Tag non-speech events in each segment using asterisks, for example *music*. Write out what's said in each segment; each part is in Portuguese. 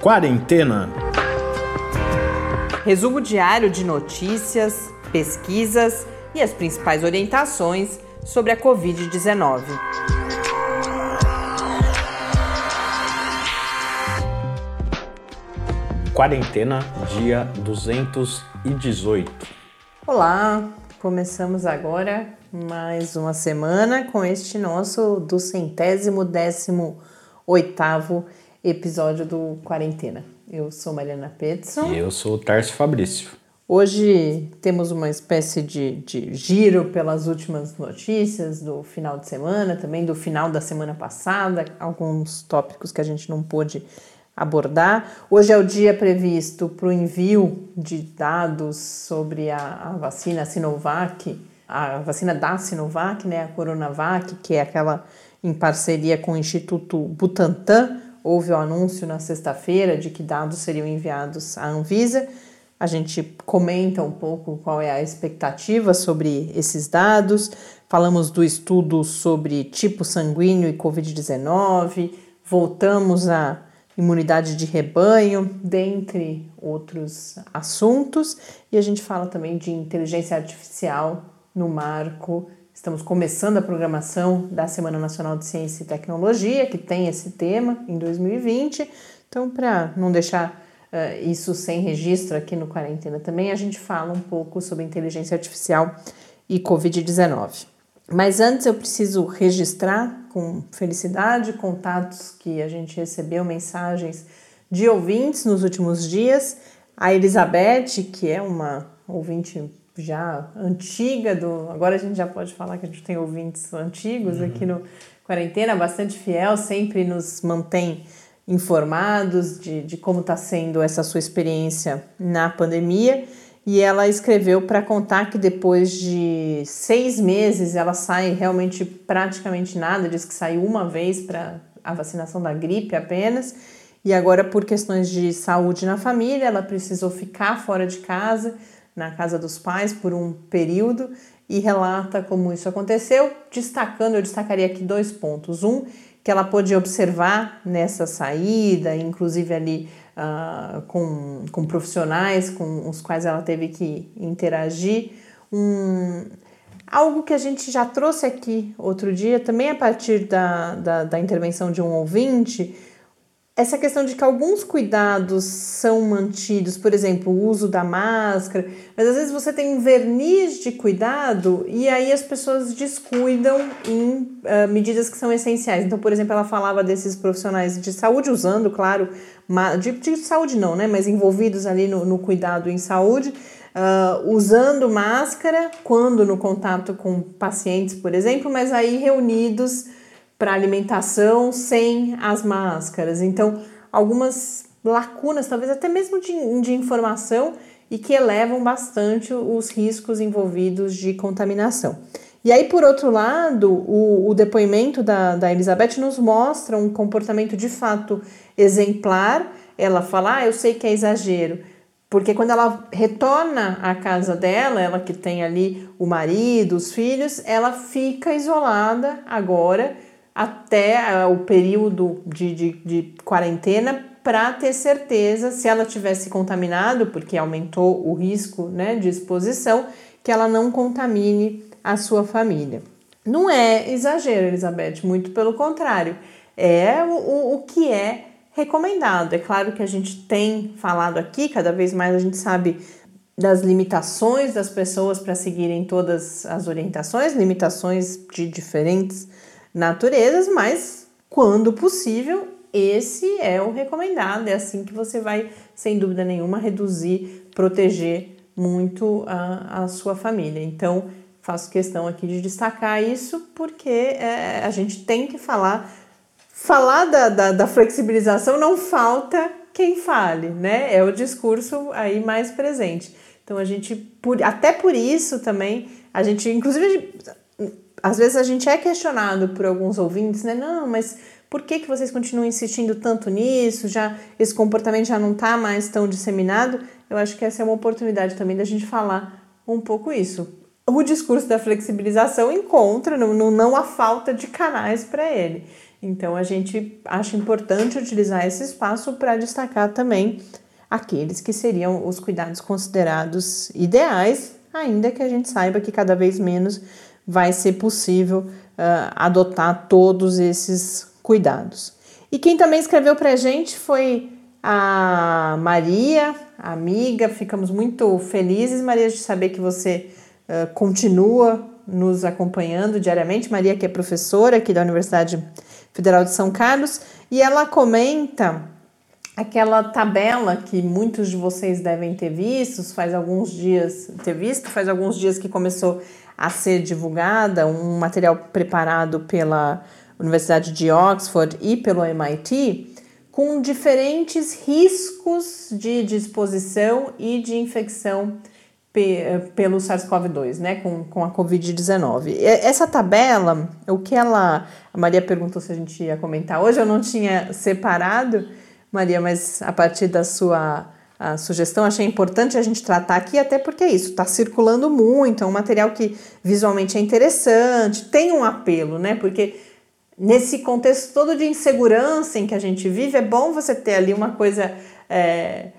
Quarentena. Resumo diário de notícias, pesquisas e as principais orientações sobre a Covid-19. Quarentena, dia 218. Olá, começamos agora mais uma semana com este nosso do centésimo décimo oitavo episódio do Quarentena. Eu sou Mariana Peterson. E eu sou o Tarso Fabrício. Hoje temos uma espécie de, de giro pelas últimas notícias do final de semana, também do final da semana passada, alguns tópicos que a gente não pôde abordar. Hoje é o dia previsto para o envio de dados sobre a, a, vacina Sinovac, a vacina da Sinovac, né, a Coronavac, que é aquela em parceria com o Instituto Butantan. Houve o anúncio na sexta-feira de que dados seriam enviados à Anvisa. A gente comenta um pouco qual é a expectativa sobre esses dados. Falamos do estudo sobre tipo sanguíneo e Covid-19. Voltamos à imunidade de rebanho, dentre outros assuntos. E a gente fala também de inteligência artificial no marco. Estamos começando a programação da Semana Nacional de Ciência e Tecnologia, que tem esse tema em 2020. Então, para não deixar uh, isso sem registro aqui no Quarentena também, a gente fala um pouco sobre inteligência artificial e Covid-19. Mas antes eu preciso registrar com felicidade contatos que a gente recebeu, mensagens de ouvintes nos últimos dias. A Elizabeth, que é uma ouvinte já antiga do. Agora a gente já pode falar que a gente tem ouvintes antigos uhum. aqui no Quarentena, bastante fiel, sempre nos mantém informados de, de como está sendo essa sua experiência na pandemia. E ela escreveu para contar que depois de seis meses ela sai realmente praticamente nada, diz que saiu uma vez para a vacinação da gripe apenas. E agora, por questões de saúde na família, ela precisou ficar fora de casa, na casa dos pais, por um período e relata como isso aconteceu, destacando, eu destacaria aqui dois pontos. Um, que ela pôde observar nessa saída, inclusive ali uh, com, com profissionais com os quais ela teve que interagir, um, algo que a gente já trouxe aqui outro dia, também a partir da, da, da intervenção de um ouvinte, essa questão de que alguns cuidados são mantidos, por exemplo, o uso da máscara, mas às vezes você tem um verniz de cuidado e aí as pessoas descuidam em uh, medidas que são essenciais. Então, por exemplo, ela falava desses profissionais de saúde usando, claro, de, de saúde não, né, mas envolvidos ali no, no cuidado em saúde, uh, usando máscara quando no contato com pacientes, por exemplo, mas aí reunidos para alimentação sem as máscaras. Então, algumas lacunas, talvez até mesmo de, de informação, e que elevam bastante os riscos envolvidos de contaminação. E aí, por outro lado, o, o depoimento da, da Elizabeth nos mostra um comportamento de fato exemplar. Ela fala: ah, eu sei que é exagero, porque quando ela retorna à casa dela, ela que tem ali o marido, os filhos, ela fica isolada agora até uh, o período de, de, de quarentena para ter certeza se ela tivesse contaminado, porque aumentou o risco né, de exposição, que ela não contamine a sua família. Não é exagero, Elizabeth, muito pelo contrário, é o, o que é recomendado. É claro que a gente tem falado aqui, cada vez mais a gente sabe das limitações das pessoas para seguirem todas as orientações, limitações de diferentes naturezas, mas quando possível, esse é o recomendado. É assim que você vai, sem dúvida nenhuma, reduzir, proteger muito a, a sua família. Então, faço questão aqui de destacar isso porque é, a gente tem que falar. Falar da, da, da flexibilização não falta quem fale, né? É o discurso aí mais presente. Então a gente, por, até por isso também, a gente, inclusive, às vezes a gente é questionado por alguns ouvintes, né? Não, mas por que, que vocês continuam insistindo tanto nisso? Já esse comportamento já não está mais tão disseminado? Eu acho que essa é uma oportunidade também da gente falar um pouco isso. O discurso da flexibilização encontra, não, não, não há falta de canais para ele. Então a gente acha importante utilizar esse espaço para destacar também aqueles que seriam os cuidados considerados ideais, ainda que a gente saiba que cada vez menos vai ser possível uh, adotar todos esses cuidados. E quem também escreveu para a gente foi a Maria, amiga. Ficamos muito felizes, Maria, de saber que você uh, continua nos acompanhando diariamente. Maria, que é professora aqui da Universidade Federal de São Carlos, e ela comenta aquela tabela que muitos de vocês devem ter visto, faz alguns dias ter visto, faz alguns dias que começou a ser divulgada, um material preparado pela Universidade de Oxford e pelo MIT, com diferentes riscos de disposição e de infecção pelo SARS-CoV-2, né, com, com a Covid-19. Essa tabela, o que ela. A Maria perguntou se a gente ia comentar hoje, eu não tinha separado, Maria, mas a partir da sua a sugestão, achei importante a gente tratar aqui, até porque é isso, está circulando muito, é um material que visualmente é interessante, tem um apelo, né? Porque nesse contexto todo de insegurança em que a gente vive, é bom você ter ali uma coisa é,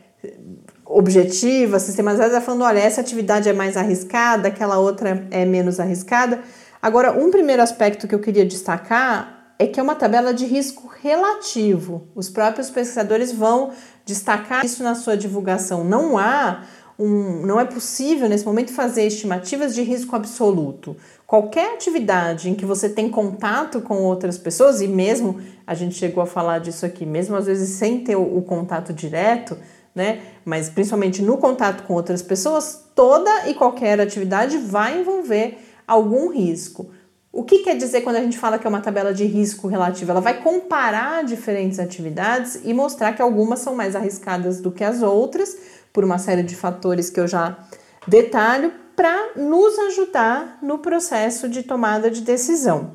objetiva, sistematizada, falando, olha, essa atividade é mais arriscada, aquela outra é menos arriscada. Agora, um primeiro aspecto que eu queria destacar é que é uma tabela de risco relativo. Os próprios pesquisadores vão destacar isso na sua divulgação. Não há um, não é possível nesse momento fazer estimativas de risco absoluto. Qualquer atividade em que você tem contato com outras pessoas, e mesmo a gente chegou a falar disso aqui, mesmo às vezes sem ter o, o contato direto, né? Mas principalmente no contato com outras pessoas, toda e qualquer atividade vai envolver algum risco. O que quer dizer quando a gente fala que é uma tabela de risco relativo? Ela vai comparar diferentes atividades e mostrar que algumas são mais arriscadas do que as outras, por uma série de fatores que eu já detalho, para nos ajudar no processo de tomada de decisão.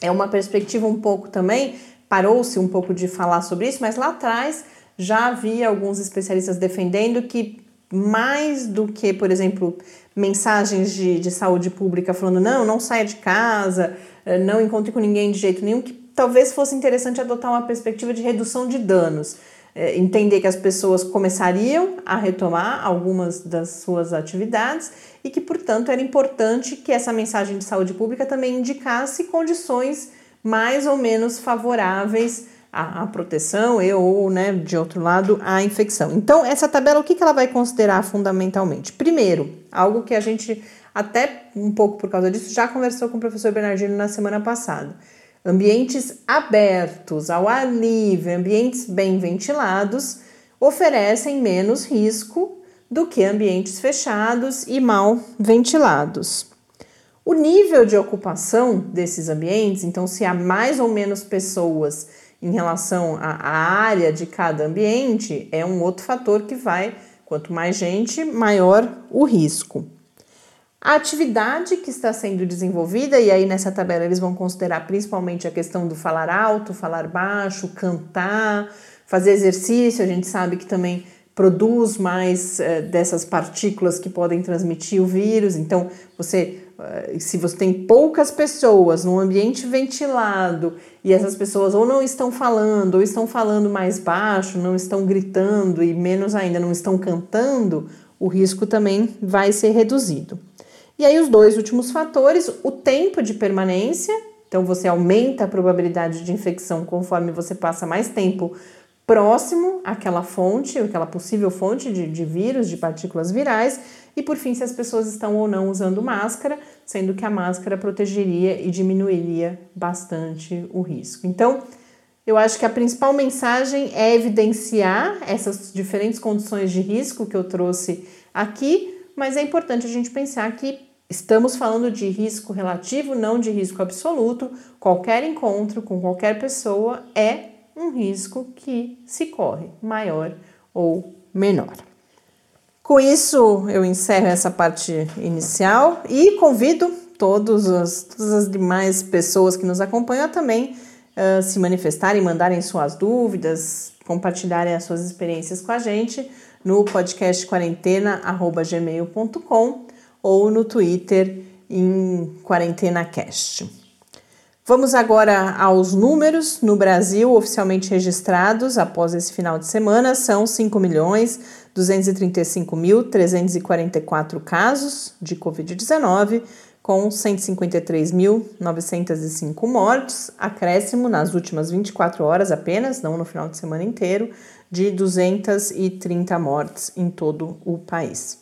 É uma perspectiva um pouco também, parou-se um pouco de falar sobre isso, mas lá atrás já havia alguns especialistas defendendo que mais do que, por exemplo, mensagens de, de saúde pública falando não, não saia de casa, eh, não encontre com ninguém de jeito nenhum, que talvez fosse interessante adotar uma perspectiva de redução de danos. É, entender que as pessoas começariam a retomar algumas das suas atividades e que, portanto, era importante que essa mensagem de saúde pública também indicasse condições mais ou menos favoráveis a proteção e ou, né, de outro lado, a infecção. Então, essa tabela, o que, que ela vai considerar fundamentalmente? Primeiro, algo que a gente, até um pouco por causa disso, já conversou com o professor Bernardino na semana passada. Ambientes abertos, ao ar livre, ambientes bem ventilados, oferecem menos risco do que ambientes fechados e mal ventilados. O nível de ocupação desses ambientes, então, se há mais ou menos pessoas em relação à área de cada ambiente é um outro fator que vai, quanto mais gente, maior o risco. A atividade que está sendo desenvolvida, e aí nessa tabela eles vão considerar principalmente a questão do falar alto, falar baixo, cantar, fazer exercício, a gente sabe que também produz mais é, dessas partículas que podem transmitir o vírus. Então, você, se você tem poucas pessoas num ambiente ventilado e essas pessoas ou não estão falando, ou estão falando mais baixo, não estão gritando e menos ainda não estão cantando, o risco também vai ser reduzido. E aí, os dois últimos fatores: o tempo de permanência. Então, você aumenta a probabilidade de infecção conforme você passa mais tempo próximo àquela fonte, aquela possível fonte de, de vírus, de partículas virais, e por fim, se as pessoas estão ou não usando máscara, sendo que a máscara protegeria e diminuiria bastante o risco. Então, eu acho que a principal mensagem é evidenciar essas diferentes condições de risco que eu trouxe aqui, mas é importante a gente pensar que estamos falando de risco relativo, não de risco absoluto. Qualquer encontro com qualquer pessoa é um risco que se corre, maior ou menor. Com isso, eu encerro essa parte inicial e convido todos as, todas as demais pessoas que nos acompanham a também uh, se manifestarem, mandarem suas dúvidas, compartilharem as suas experiências com a gente no podcast quarentena@gmail.com ou no Twitter em quarentenacast. Vamos agora aos números. No Brasil, oficialmente registrados após esse final de semana, são 5 milhões 235.344 casos de Covid-19, com 153.905 mortes, acréscimo nas últimas 24 horas apenas, não no final de semana inteiro, de 230 mortes em todo o país.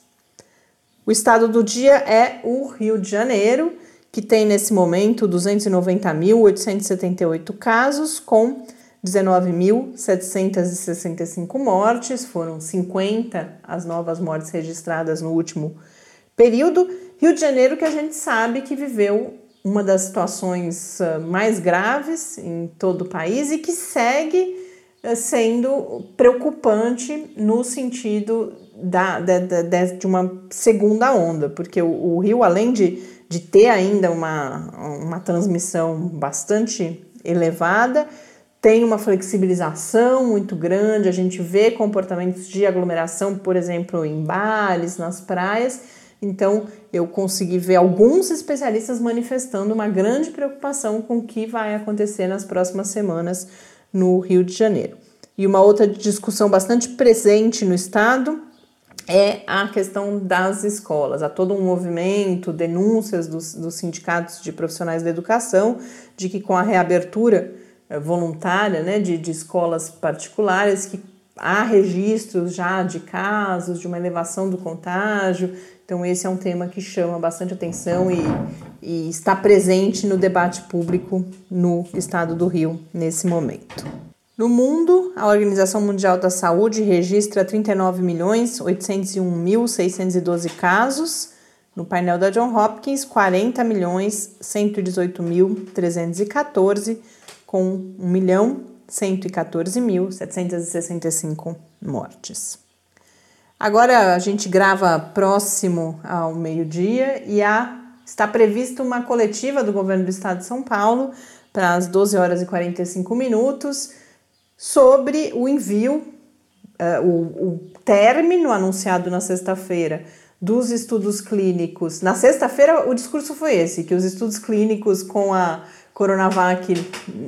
O estado do dia é o Rio de Janeiro que tem nesse momento 290.878 casos, com 19.765 mortes, foram 50 as novas mortes registradas no último período. Rio de Janeiro, que a gente sabe que viveu uma das situações ah, mais graves em todo o país e que segue ah, sendo preocupante no sentido da, de, de, de uma segunda onda, porque o, o Rio, além de de ter ainda uma, uma transmissão bastante elevada, tem uma flexibilização muito grande, a gente vê comportamentos de aglomeração, por exemplo, em bares, nas praias. Então, eu consegui ver alguns especialistas manifestando uma grande preocupação com o que vai acontecer nas próximas semanas no Rio de Janeiro. E uma outra discussão bastante presente no estado é a questão das escolas. Há todo um movimento, denúncias dos, dos sindicatos de profissionais da educação, de que com a reabertura eh, voluntária né, de, de escolas particulares, que há registros já de casos, de uma elevação do contágio. Então, esse é um tema que chama bastante atenção e, e está presente no debate público no estado do Rio nesse momento. No mundo, a Organização Mundial da Saúde registra 39.801.612 casos. No painel da John Hopkins, 40.118.314, com 1.114.765 mortes. Agora a gente grava próximo ao meio-dia e há, está prevista uma coletiva do governo do estado de São Paulo para as 12 horas e 45 minutos sobre o envio, uh, o, o término anunciado na sexta-feira dos estudos clínicos. Na sexta-feira, o discurso foi esse: que os estudos clínicos com a Coronavac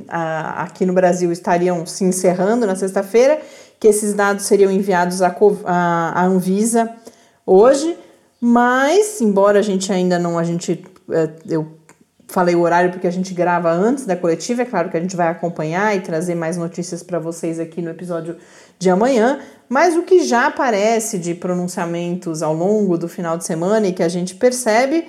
aqui no Brasil estariam se encerrando na sexta-feira, que esses dados seriam enviados à, Anvisa hoje, mas, embora a gente ainda não, a gente, eh, eu falei o horário porque a gente grava antes da coletiva, é claro que a gente vai acompanhar e trazer mais notícias para vocês aqui no episódio de amanhã, mas o que já aparece de pronunciamentos ao longo do final de semana e que a gente percebe,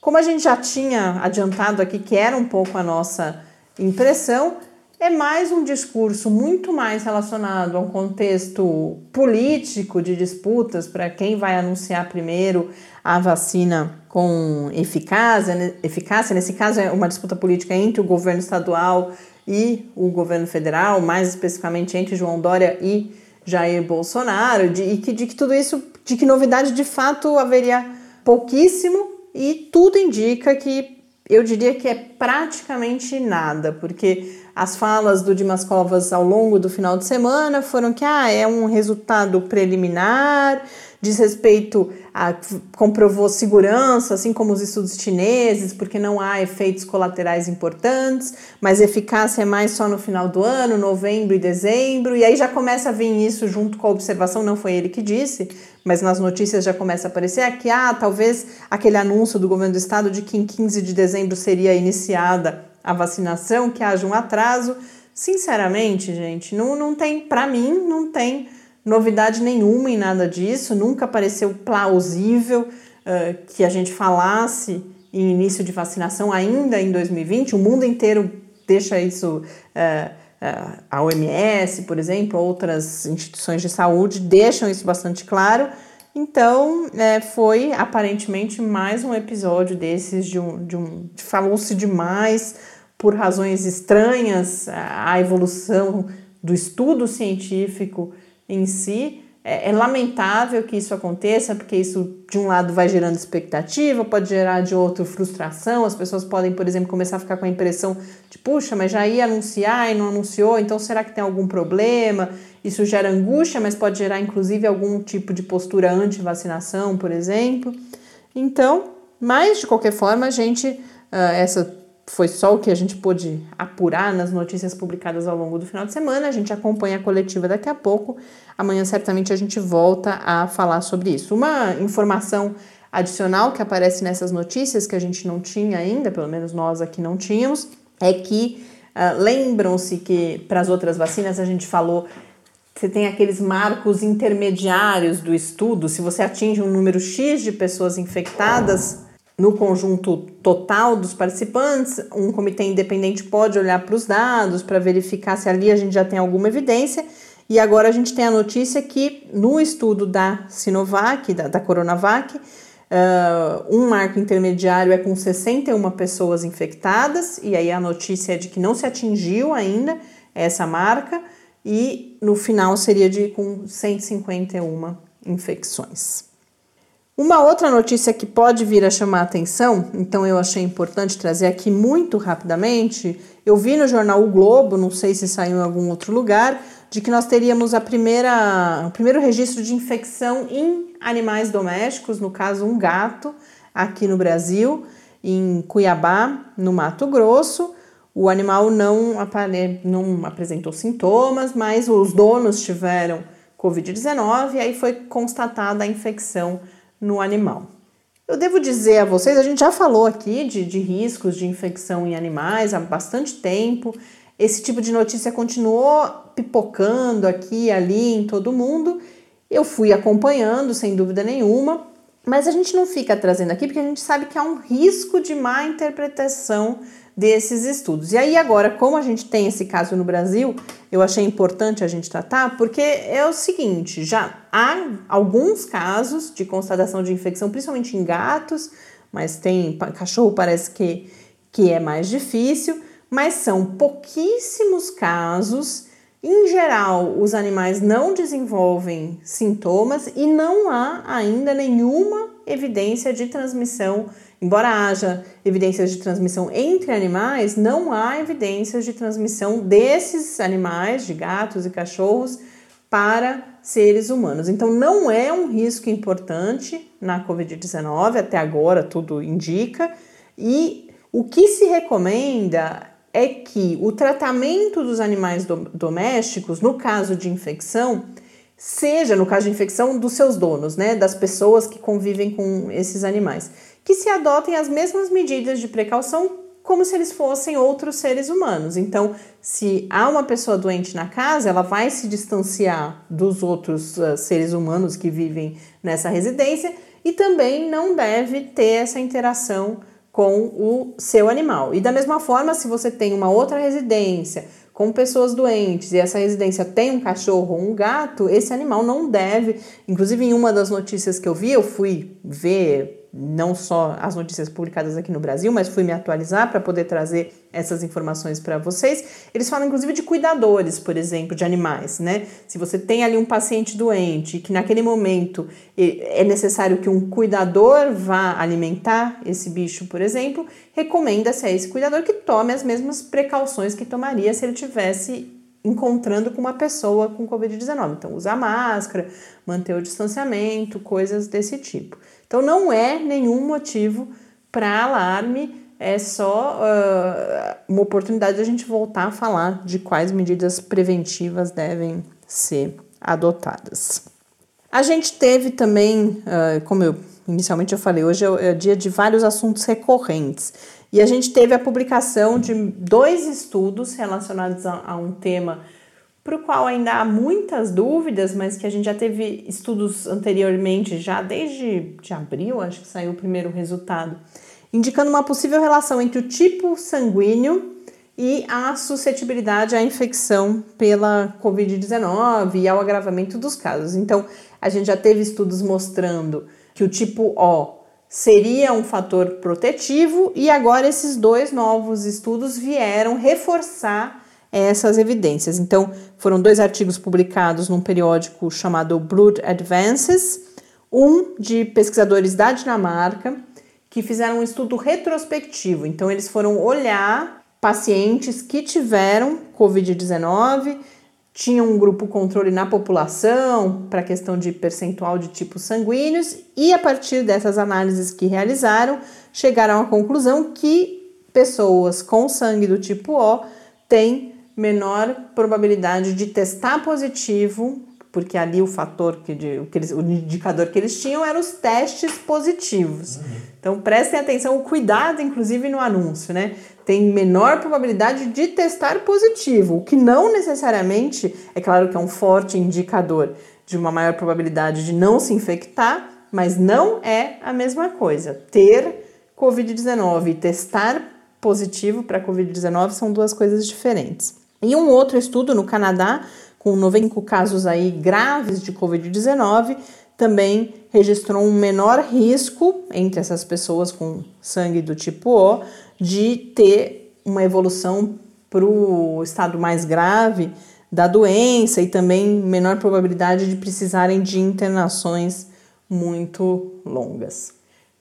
como a gente já tinha adiantado aqui, que era um pouco a nossa impressão, é mais um discurso muito mais relacionado a um contexto político de disputas para quem vai anunciar primeiro a vacina com eficácia, eficácia. Nesse caso, é uma disputa política entre o governo estadual e o governo federal, mais especificamente entre João Dória e Jair Bolsonaro, de, e que, de que tudo isso, de que novidade de fato haveria pouquíssimo, e tudo indica que eu diria que é praticamente nada, porque as falas do Dimas Covas ao longo do final de semana foram que ah, é um resultado preliminar, diz respeito a comprovou segurança, assim como os estudos chineses, porque não há efeitos colaterais importantes, mas eficácia é mais só no final do ano, novembro e dezembro, e aí já começa a vir isso junto com a observação, não foi ele que disse, mas nas notícias já começa a aparecer aqui, ah, talvez aquele anúncio do governo do estado de que em 15 de dezembro seria iniciada a vacinação, que haja um atraso. Sinceramente, gente, não, não tem, para mim, não tem novidade nenhuma em nada disso, nunca pareceu plausível uh, que a gente falasse em início de vacinação ainda em 2020. O mundo inteiro deixa isso, uh, a OMS, por exemplo, outras instituições de saúde deixam isso bastante claro. Então, é, foi aparentemente mais um episódio desses de um. De um Falou-se demais por razões estranhas à evolução do estudo científico em si. É, é, lamentável que isso aconteça, porque isso, de um lado, vai gerando expectativa, pode gerar de outro frustração. As pessoas podem, por exemplo, começar a ficar com a impressão de, puxa, mas já ia anunciar e não anunciou, então será que tem algum problema? Isso gera angústia, mas pode gerar, inclusive, algum tipo de postura anti-vacinação, por exemplo. Então, mas de qualquer forma, a gente, uh, essa foi só o que a gente pôde apurar nas notícias publicadas ao longo do final de semana. A gente acompanha a coletiva daqui a pouco. Amanhã, certamente, a gente volta a falar sobre isso. Uma informação adicional que aparece nessas notícias, que a gente não tinha ainda, pelo menos nós aqui não tínhamos, é que uh, lembram-se que para as outras vacinas a gente falou você tem aqueles marcos intermediários do estudo. Se você atinge um número X de pessoas infectadas, no conjunto total dos participantes, um comitê independente pode olhar para os dados para verificar se ali a gente já tem alguma evidência. E agora a gente tem a notícia que no estudo da Sinovac, da, da Coronavac, uh, um marco intermediário é com 61 pessoas infectadas, e aí a notícia é de que não se atingiu ainda essa marca, e no final seria de com 151 infecções. Uma outra notícia que pode vir a chamar a atenção, então eu achei importante trazer aqui muito rapidamente. Eu vi no jornal O Globo, não sei se saiu em algum outro lugar, de que nós teríamos a primeira, o primeiro registro de infecção em animais domésticos, no caso um gato, aqui no Brasil, em Cuiabá, no Mato Grosso. O animal não, apare... não apresentou sintomas, mas os donos tiveram Covid-19 e aí foi constatada a infecção no animal. Eu devo dizer a vocês, a gente já falou aqui de, de riscos de infecção em animais há bastante tempo. Esse tipo de notícia continuou pipocando aqui e ali em todo mundo. Eu fui acompanhando, sem dúvida nenhuma, mas a gente não fica trazendo aqui porque a gente sabe que há um risco de má interpretação desses estudos. E aí agora, como a gente tem esse caso no Brasil, eu achei importante a gente tratar, porque é o seguinte, já há alguns casos de constatação de infecção, principalmente em gatos, mas tem cachorro parece que que é mais difícil, mas são pouquíssimos casos. Em geral, os animais não desenvolvem sintomas e não há ainda nenhuma evidência de transmissão Embora haja evidências de transmissão entre animais, não há evidências de transmissão desses animais, de gatos e cachorros, para seres humanos. Então, não é um risco importante na Covid-19, até agora tudo indica, e o que se recomenda é que o tratamento dos animais domésticos, no caso de infecção, seja, no caso de infecção, dos seus donos, né, das pessoas que convivem com esses animais que se adotem as mesmas medidas de precaução como se eles fossem outros seres humanos. Então, se há uma pessoa doente na casa, ela vai se distanciar dos outros uh, seres humanos que vivem nessa residência e também não deve ter essa interação com o seu animal. E da mesma forma, se você tem uma outra residência com pessoas doentes e essa residência tem um cachorro ou um gato, esse animal não deve. Inclusive, em uma das notícias que eu vi, eu fui ver não só as notícias publicadas aqui no Brasil, mas fui me atualizar para poder trazer essas informações para vocês. Eles falam inclusive de cuidadores, por exemplo, de animais, né? Se você tem ali um paciente doente que naquele momento é necessário que um cuidador vá alimentar esse bicho, por exemplo, recomenda-se a esse cuidador que tome as mesmas precauções que tomaria se ele tivesse encontrando com uma pessoa com Covid-19. Então, usar máscara, manter o distanciamento, coisas desse tipo. Então não é nenhum motivo para alarme, é só uh, uma oportunidade de a gente voltar a falar de quais medidas preventivas devem ser adotadas. A gente teve também, uh, como eu inicialmente eu falei, hoje é, é dia de vários assuntos recorrentes. E a gente teve a publicação de dois estudos relacionados a, a um tema para o qual ainda há muitas dúvidas, mas que a gente já teve estudos anteriormente, já desde de abril, acho que saiu o primeiro resultado, indicando uma possível relação entre o tipo sanguíneo e a suscetibilidade à infecção pela Covid-19 e ao agravamento dos casos. Então, a gente já teve estudos mostrando que o tipo O seria um fator protetivo e agora esses dois novos estudos vieram reforçar essas evidências. Então, foram dois artigos publicados num periódico chamado Blood Advances, um de pesquisadores da Dinamarca que fizeram um estudo retrospectivo. Então, eles foram olhar pacientes que tiveram Covid-19, tinham um grupo controle na população para questão de percentual de tipos sanguíneos e a partir dessas análises que realizaram, chegaram à conclusão que pessoas com sangue do tipo O têm menor probabilidade de testar positivo, porque ali o fator que, de, o, que eles, o indicador que eles tinham eram os testes positivos. Então prestem atenção, o cuidado, inclusive no anúncio, né? Tem menor probabilidade de testar positivo, o que não necessariamente, é claro que é um forte indicador de uma maior probabilidade de não se infectar, mas não é a mesma coisa. Ter Covid-19 e testar positivo para Covid-19 são duas coisas diferentes. E um outro estudo no Canadá, com 95 casos aí graves de Covid-19, também registrou um menor risco entre essas pessoas com sangue do tipo O de ter uma evolução para o estado mais grave da doença e também menor probabilidade de precisarem de internações muito longas.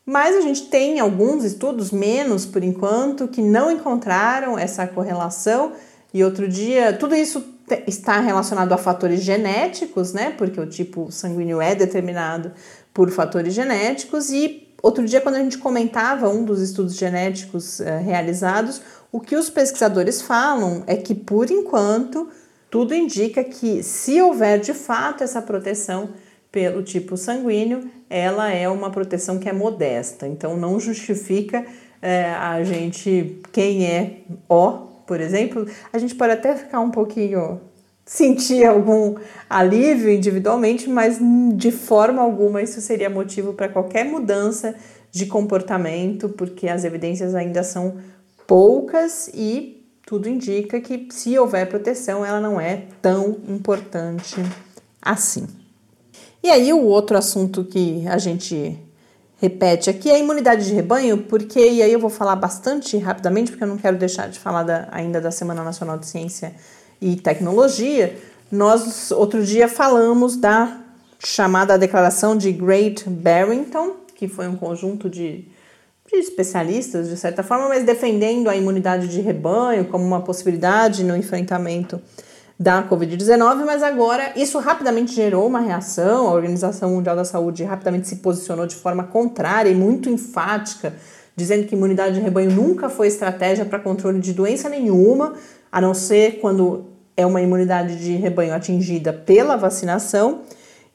Mas a gente tem alguns estudos, menos por enquanto, que não encontraram essa correlação. E outro dia, tudo isso está relacionado a fatores genéticos, né? Porque o tipo sanguíneo é determinado por fatores genéticos. E outro dia, quando a gente comentava um dos estudos genéticos eh, realizados, o que os pesquisadores falam é que, por enquanto, tudo indica que, se houver de fato essa proteção, pelo tipo sanguíneo, ela é uma proteção que é modesta, então não justifica é, a gente, quem é O, por exemplo, a gente pode até ficar um pouquinho, sentir algum alívio individualmente, mas de forma alguma isso seria motivo para qualquer mudança de comportamento, porque as evidências ainda são poucas e tudo indica que se houver proteção, ela não é tão importante assim. E aí, o outro assunto que a gente repete aqui é a imunidade de rebanho, porque, e aí eu vou falar bastante rapidamente, porque eu não quero deixar de falar da, ainda da Semana Nacional de Ciência e Tecnologia. Nós, outro dia, falamos da chamada Declaração de Great Barrington, que foi um conjunto de, de especialistas, de certa forma, mas defendendo a imunidade de rebanho como uma possibilidade no enfrentamento da Covid-19, mas agora isso rapidamente gerou uma reação. A Organização Mundial da Saúde rapidamente se posicionou de forma contrária e muito enfática, dizendo que imunidade de rebanho nunca foi estratégia para controle de doença nenhuma, a não ser quando é uma imunidade de rebanho atingida pela vacinação.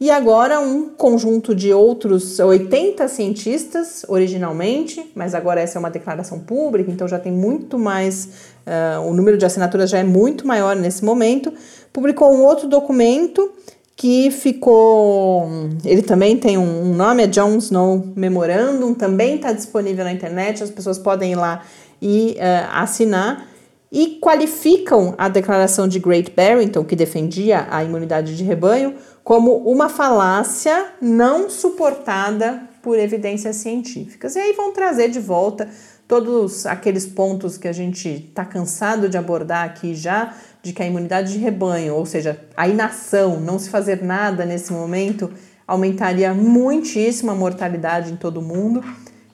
E agora um conjunto de outros 80 cientistas originalmente, mas agora essa é uma declaração pública, então já tem muito mais, uh, o número de assinaturas já é muito maior nesse momento, publicou um outro documento que ficou, ele também tem um, nome, é John Snow Memorandum, também está disponível na internet, as pessoas podem ir lá e uh, assinar, e qualificam a declaração de Great Barrington, que defendia a imunidade de rebanho, como uma falácia não suportada por evidências científicas. E aí vão trazer de volta todos aqueles pontos que a gente está cansado de abordar aqui já, de que a imunidade de rebanho, ou seja, a inação, não se fazer nada nesse momento, aumentaria muitíssimo a mortalidade em todo mundo.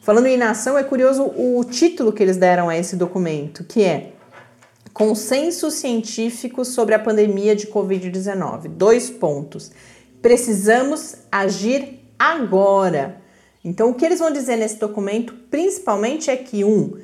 Falando em inação, é curioso o título que eles deram a esse documento, que é Consenso científico sobre a pandemia de Covid-19. Dois pontos. Precisamos agir agora. Então, o que eles vão dizer nesse documento, principalmente, é que, um,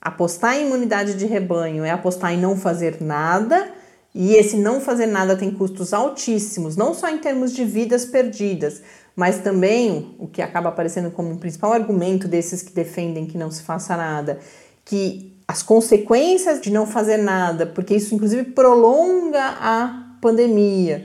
apostar em imunidade de rebanho é apostar em não fazer nada, e esse não fazer nada tem custos altíssimos, não só em termos de vidas perdidas, mas também o que acaba aparecendo como um principal argumento desses que defendem que não se faça nada, que as consequências de não fazer nada, porque isso inclusive prolonga a pandemia.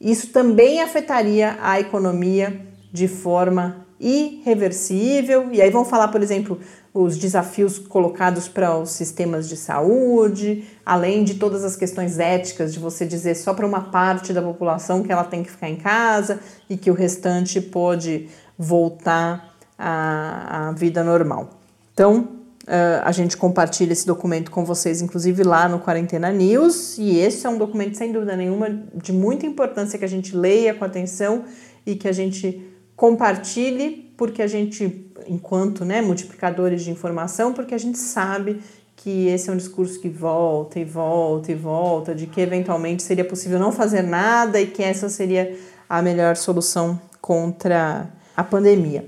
Isso também afetaria a economia de forma irreversível. E aí vão falar, por exemplo, os desafios colocados para os sistemas de saúde, além de todas as questões éticas de você dizer só para uma parte da população que ela tem que ficar em casa e que o restante pode voltar à, à vida normal. Então, Uh, a gente compartilha esse documento com vocês, inclusive lá no Quarentena News. E esse é um documento, sem dúvida nenhuma, de muita importância que a gente leia com atenção e que a gente compartilhe, porque a gente, enquanto né, multiplicadores de informação, porque a gente sabe que esse é um discurso que volta e volta e volta, de que eventualmente seria possível não fazer nada e que essa seria a melhor solução contra a pandemia.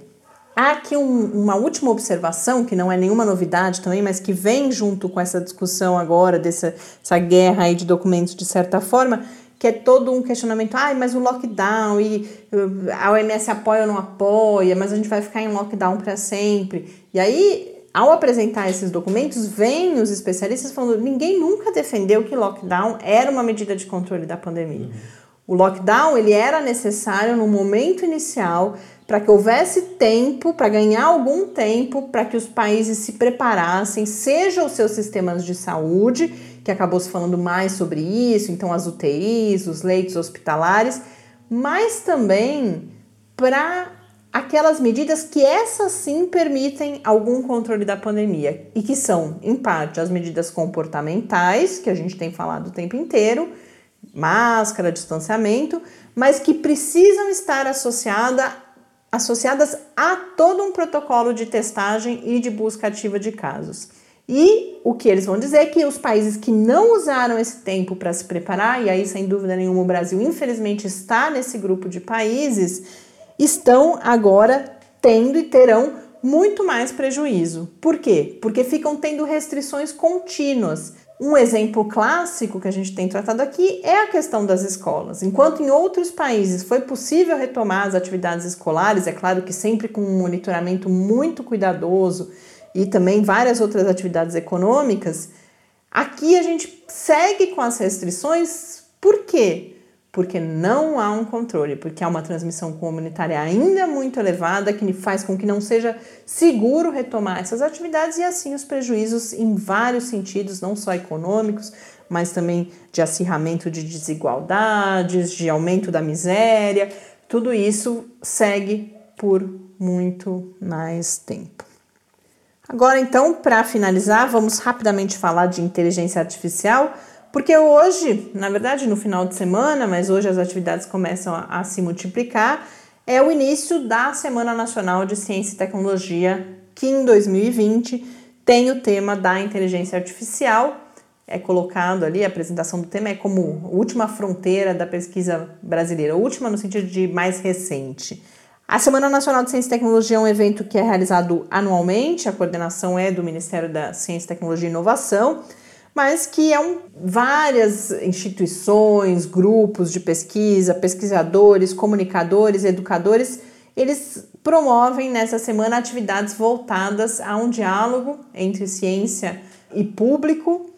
Há aqui um, uma última observação, que não é nenhuma novidade também, mas que vem junto com essa discussão agora, dessa essa guerra aí de documentos, de certa forma, que é todo um questionamento, ah, mas o lockdown, e uh, a OMS apoia ou não apoia, mas a gente vai ficar em lockdown para sempre. E aí, ao apresentar esses documentos, vêm os especialistas falando, ninguém nunca defendeu que lockdown era uma medida de controle da pandemia. Uhum. O lockdown, ele era necessário no momento inicial para que houvesse tempo, para ganhar algum tempo, para que os países se preparassem, seja os seus sistemas de saúde, que acabou se falando mais sobre isso, então as UTIs, os leitos hospitalares, mas também para aquelas medidas que essas sim permitem algum controle da pandemia e que são, em parte, as medidas comportamentais, que a gente tem falado o tempo inteiro, máscara, distanciamento, mas que precisam estar associada, associadas a todo um protocolo de testagem e de busca ativa de casos. E o que eles vão dizer é que os países que não usaram esse tempo para se preparar, e aí sem dúvida nenhuma o Brasil infelizmente está nesse grupo de países, estão agora tendo e terão muito mais prejuízo. Por quê? Porque ficam tendo restrições contínuas. Um exemplo clássico que a gente tem tratado aqui é a questão das escolas. Enquanto em outros países foi possível retomar as atividades escolares, é claro que sempre com um monitoramento muito cuidadoso e também várias outras atividades econômicas, aqui a gente segue com as restrições, por quê? Porque não há um controle, porque há uma transmissão comunitária ainda muito elevada que faz com que não seja seguro retomar essas atividades e assim os prejuízos em vários sentidos, não só econômicos, mas também de acirramento de desigualdades, de aumento da miséria, tudo isso segue por muito mais tempo. Agora, então, para finalizar, vamos rapidamente falar de inteligência artificial, porque hoje, na verdade, no final de semana, mas hoje as atividades começam a, a se multiplicar, é o início da Semana Nacional de Ciência e Tecnologia, que em 2020 tem o tema da inteligência artificial. É colocado ali, a apresentação do tema é como última fronteira da pesquisa brasileira, última no sentido de mais recente. A Semana Nacional de Ciência e Tecnologia é um evento que é realizado anualmente, a coordenação é do Ministério da Ciência, Tecnologia e Inovação, mas que é um, várias instituições, grupos de pesquisa, pesquisadores, comunicadores, educadores, eles promovem nessa semana atividades voltadas a um diálogo entre ciência e público.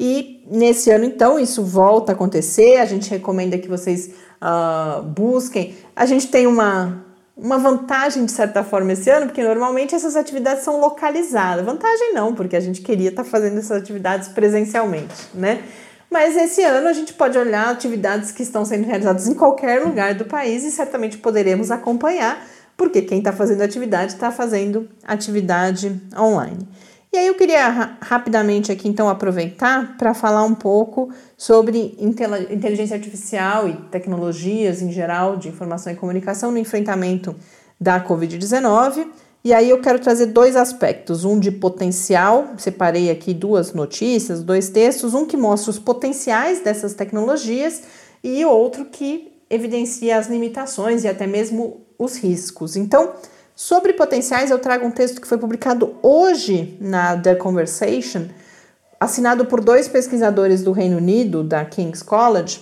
E nesse ano, então, isso volta a acontecer. A gente recomenda que vocês uh, busquem. A gente tem uma, uma vantagem de certa forma esse ano, porque normalmente essas atividades são localizadas. Vantagem não, porque a gente queria estar fazendo essas atividades presencialmente, né? Mas esse ano a gente pode olhar atividades que estão sendo realizadas em qualquer lugar do país e certamente poderemos acompanhar, porque quem está fazendo atividade está fazendo atividade online. E aí eu queria ra rapidamente aqui então aproveitar para falar um pouco sobre inteligência artificial e tecnologias em geral de informação e comunicação no enfrentamento da Covid-19. E aí eu quero trazer dois aspectos, um de potencial, separei aqui duas notícias, dois textos, um que mostra os potenciais dessas tecnologias e outro que evidencia as limitações e até mesmo os riscos. Então, Sobre potenciais, eu trago um texto que foi publicado hoje na The Conversation, assinado por dois pesquisadores do Reino Unido, da King's College,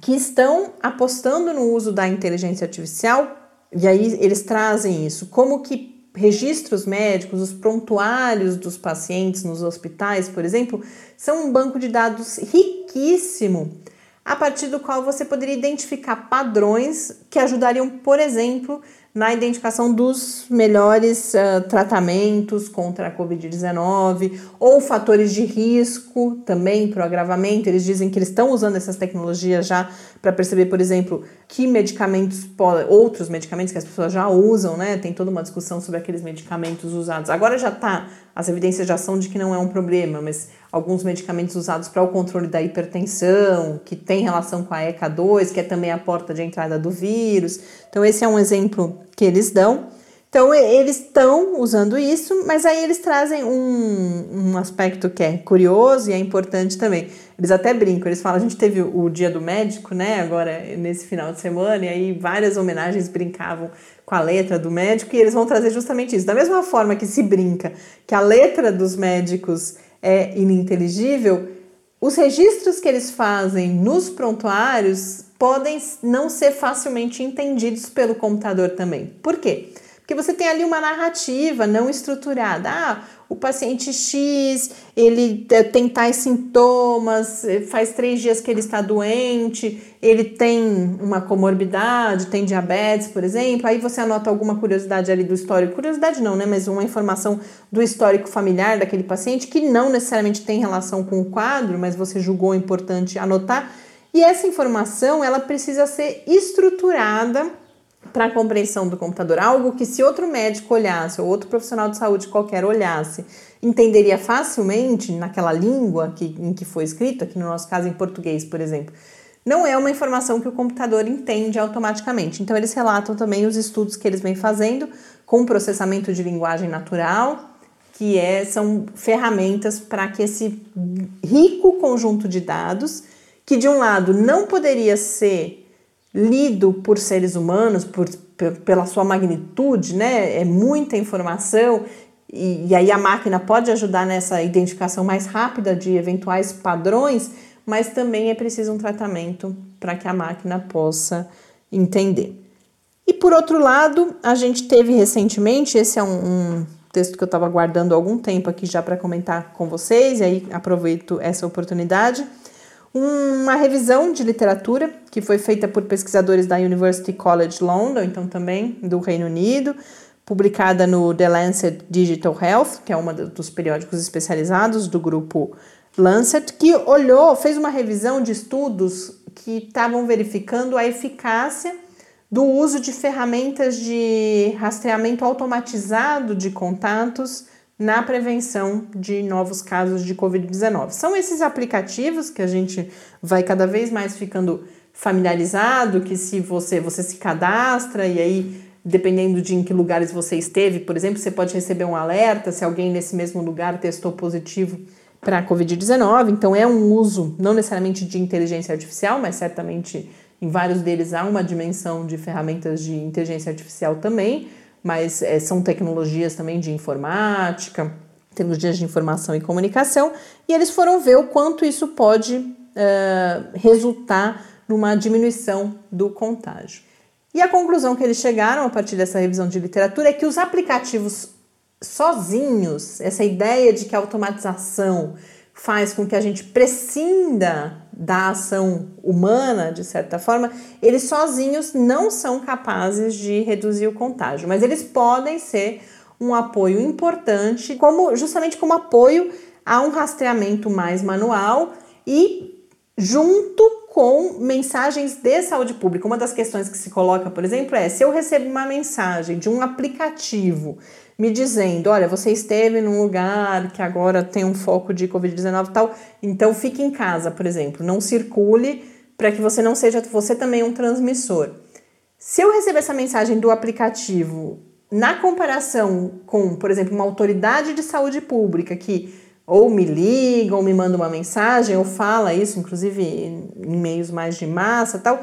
que estão apostando no uso da inteligência artificial, e aí eles trazem isso, como que registros médicos, os prontuários dos pacientes nos hospitais, por exemplo, são um banco de dados riquíssimo, a partir do qual você poderia identificar padrões que ajudariam, por exemplo, na identificação dos melhores uh, tratamentos contra a Covid-19 ou fatores de risco também para o agravamento. Eles dizem que eles estão usando essas tecnologias já para perceber, por exemplo, que medicamentos, outros medicamentos que as pessoas já usam, né? Tem toda uma discussão sobre aqueles medicamentos usados. Agora já está, as evidências já são de que não é um problema, mas alguns medicamentos usados para o controle da hipertensão, que tem relação com a ECA2, que é também a porta de entrada do vírus. Então, esse é um exemplo que eles dão. Então, eles estão usando isso, mas aí eles trazem um, um aspecto que é curioso e é importante também. Eles até brincam, eles falam, a gente teve o Dia do Médico, né, agora nesse final de semana, e aí várias homenagens brincavam com a letra do médico, e eles vão trazer justamente isso. Da mesma forma que se brinca que a letra dos médicos é ininteligível, os registros que eles fazem nos prontuários podem não ser facilmente entendidos pelo computador também. Por quê? Porque você tem ali uma narrativa não estruturada. Ah, o paciente X, ele tem tais sintomas, faz três dias que ele está doente, ele tem uma comorbidade, tem diabetes, por exemplo. Aí você anota alguma curiosidade ali do histórico. Curiosidade não, né? Mas uma informação do histórico familiar daquele paciente que não necessariamente tem relação com o quadro, mas você julgou importante anotar. E essa informação, ela precisa ser estruturada para a compreensão do computador, algo que se outro médico olhasse ou outro profissional de saúde qualquer olhasse, entenderia facilmente naquela língua que, em que foi escrito, aqui no nosso caso em português, por exemplo, não é uma informação que o computador entende automaticamente. Então eles relatam também os estudos que eles vêm fazendo com processamento de linguagem natural, que é, são ferramentas para que esse rico conjunto de dados, que de um lado não poderia ser lido por seres humanos, por, pela sua magnitude, né? É muita informação e, e, aí a máquina pode ajudar nessa identificação mais rápida de eventuais padrões, mas também é preciso um tratamento para que a máquina possa entender. E por outro lado, a gente teve recentemente, esse é um, um texto que eu estava guardando há algum tempo aqui já para comentar com vocês, e aí aproveito essa oportunidade uma revisão de literatura que foi feita por pesquisadores da University College London, então também do Reino Unido, publicada no The Lancet Digital Health, que é um dos periódicos especializados do grupo Lancet, que olhou, fez uma revisão de estudos que estavam verificando a eficácia do uso de ferramentas de rastreamento automatizado de contatos na prevenção de novos casos de Covid-19. São esses aplicativos que a gente vai cada vez mais ficando familiarizado, que se você, você se cadastra e aí, dependendo de em que lugares você esteve, por exemplo, você pode receber um alerta se alguém nesse mesmo lugar testou positivo para a Covid-19. Então, é um uso não necessariamente de inteligência artificial, mas certamente em vários deles há uma dimensão de ferramentas de inteligência artificial também mas é, são tecnologias também de informática, tecnologias de informação e comunicação, e eles foram ver o quanto isso pode uh, resultar numa diminuição do contágio. E a conclusão que eles chegaram a partir dessa revisão de literatura é que os aplicativos sozinhos, essa ideia de que a automatização faz com que a gente prescinda da ação humana, de certa forma, eles sozinhos não são capazes de reduzir o contágio, mas eles podem ser um apoio importante, como justamente como apoio a um rastreamento mais manual e junto com mensagens de saúde pública. Uma das questões que se coloca, por exemplo, é se eu recebo uma mensagem de um aplicativo me dizendo: olha, você esteve num lugar que agora tem um foco de Covid-19 e tal, então fique em casa, por exemplo, não circule para que você não seja você também um transmissor. Se eu receber essa mensagem do aplicativo na comparação com, por exemplo, uma autoridade de saúde pública que ou me liga ou me manda uma mensagem ou fala isso, inclusive em meios mais de massa tal,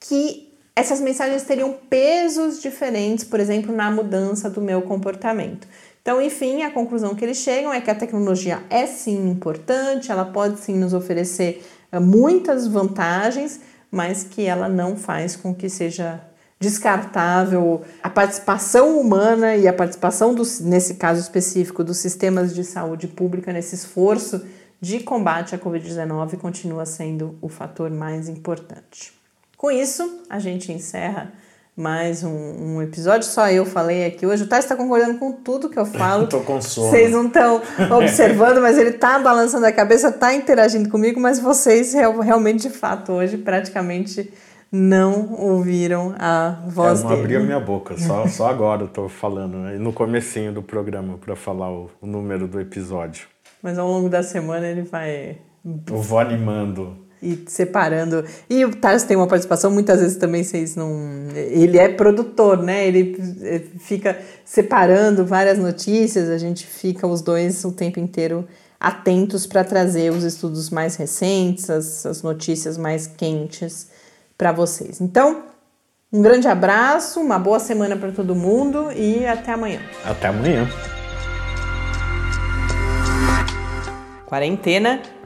que essas mensagens teriam pesos diferentes, por exemplo, na mudança do meu comportamento. Então, enfim, a conclusão que eles chegam é que a tecnologia é sim importante, ela pode sim nos oferecer eh, muitas vantagens, mas que ela não faz com que seja descartável a participação humana e a participação, do, nesse caso específico, dos sistemas de saúde pública nesse esforço de combate à Covid-19 continua sendo o fator mais importante. Com isso, a gente encerra mais um, um, episódio. Só eu falei aqui hoje. O Tais está concordando com tudo que eu falo. *laughs* Tô com sono. Vocês não estão observando, mas ele está balançando a cabeça, está interagindo comigo, mas vocês realmente, de fato, hoje praticamente não ouviram a voz eu não abri a minha boca, só, *laughs* só agora eu tô falando, né? no comecinho do programa para falar o, o número do episódio. Mas ao longo da semana ele vai... Eu vou animando e separando. E o Tarso tem uma participação, muitas vezes também vocês não. Ele é produtor, né? Ele eh, fica separando várias notícias, a gente fica os dois o tempo inteiro atentos para trazer os estudos mais recentes, as, as notícias mais quentes para vocês. Então, um grande abraço, uma boa semana para todo mundo e até amanhã. Até amanhã. Quarentena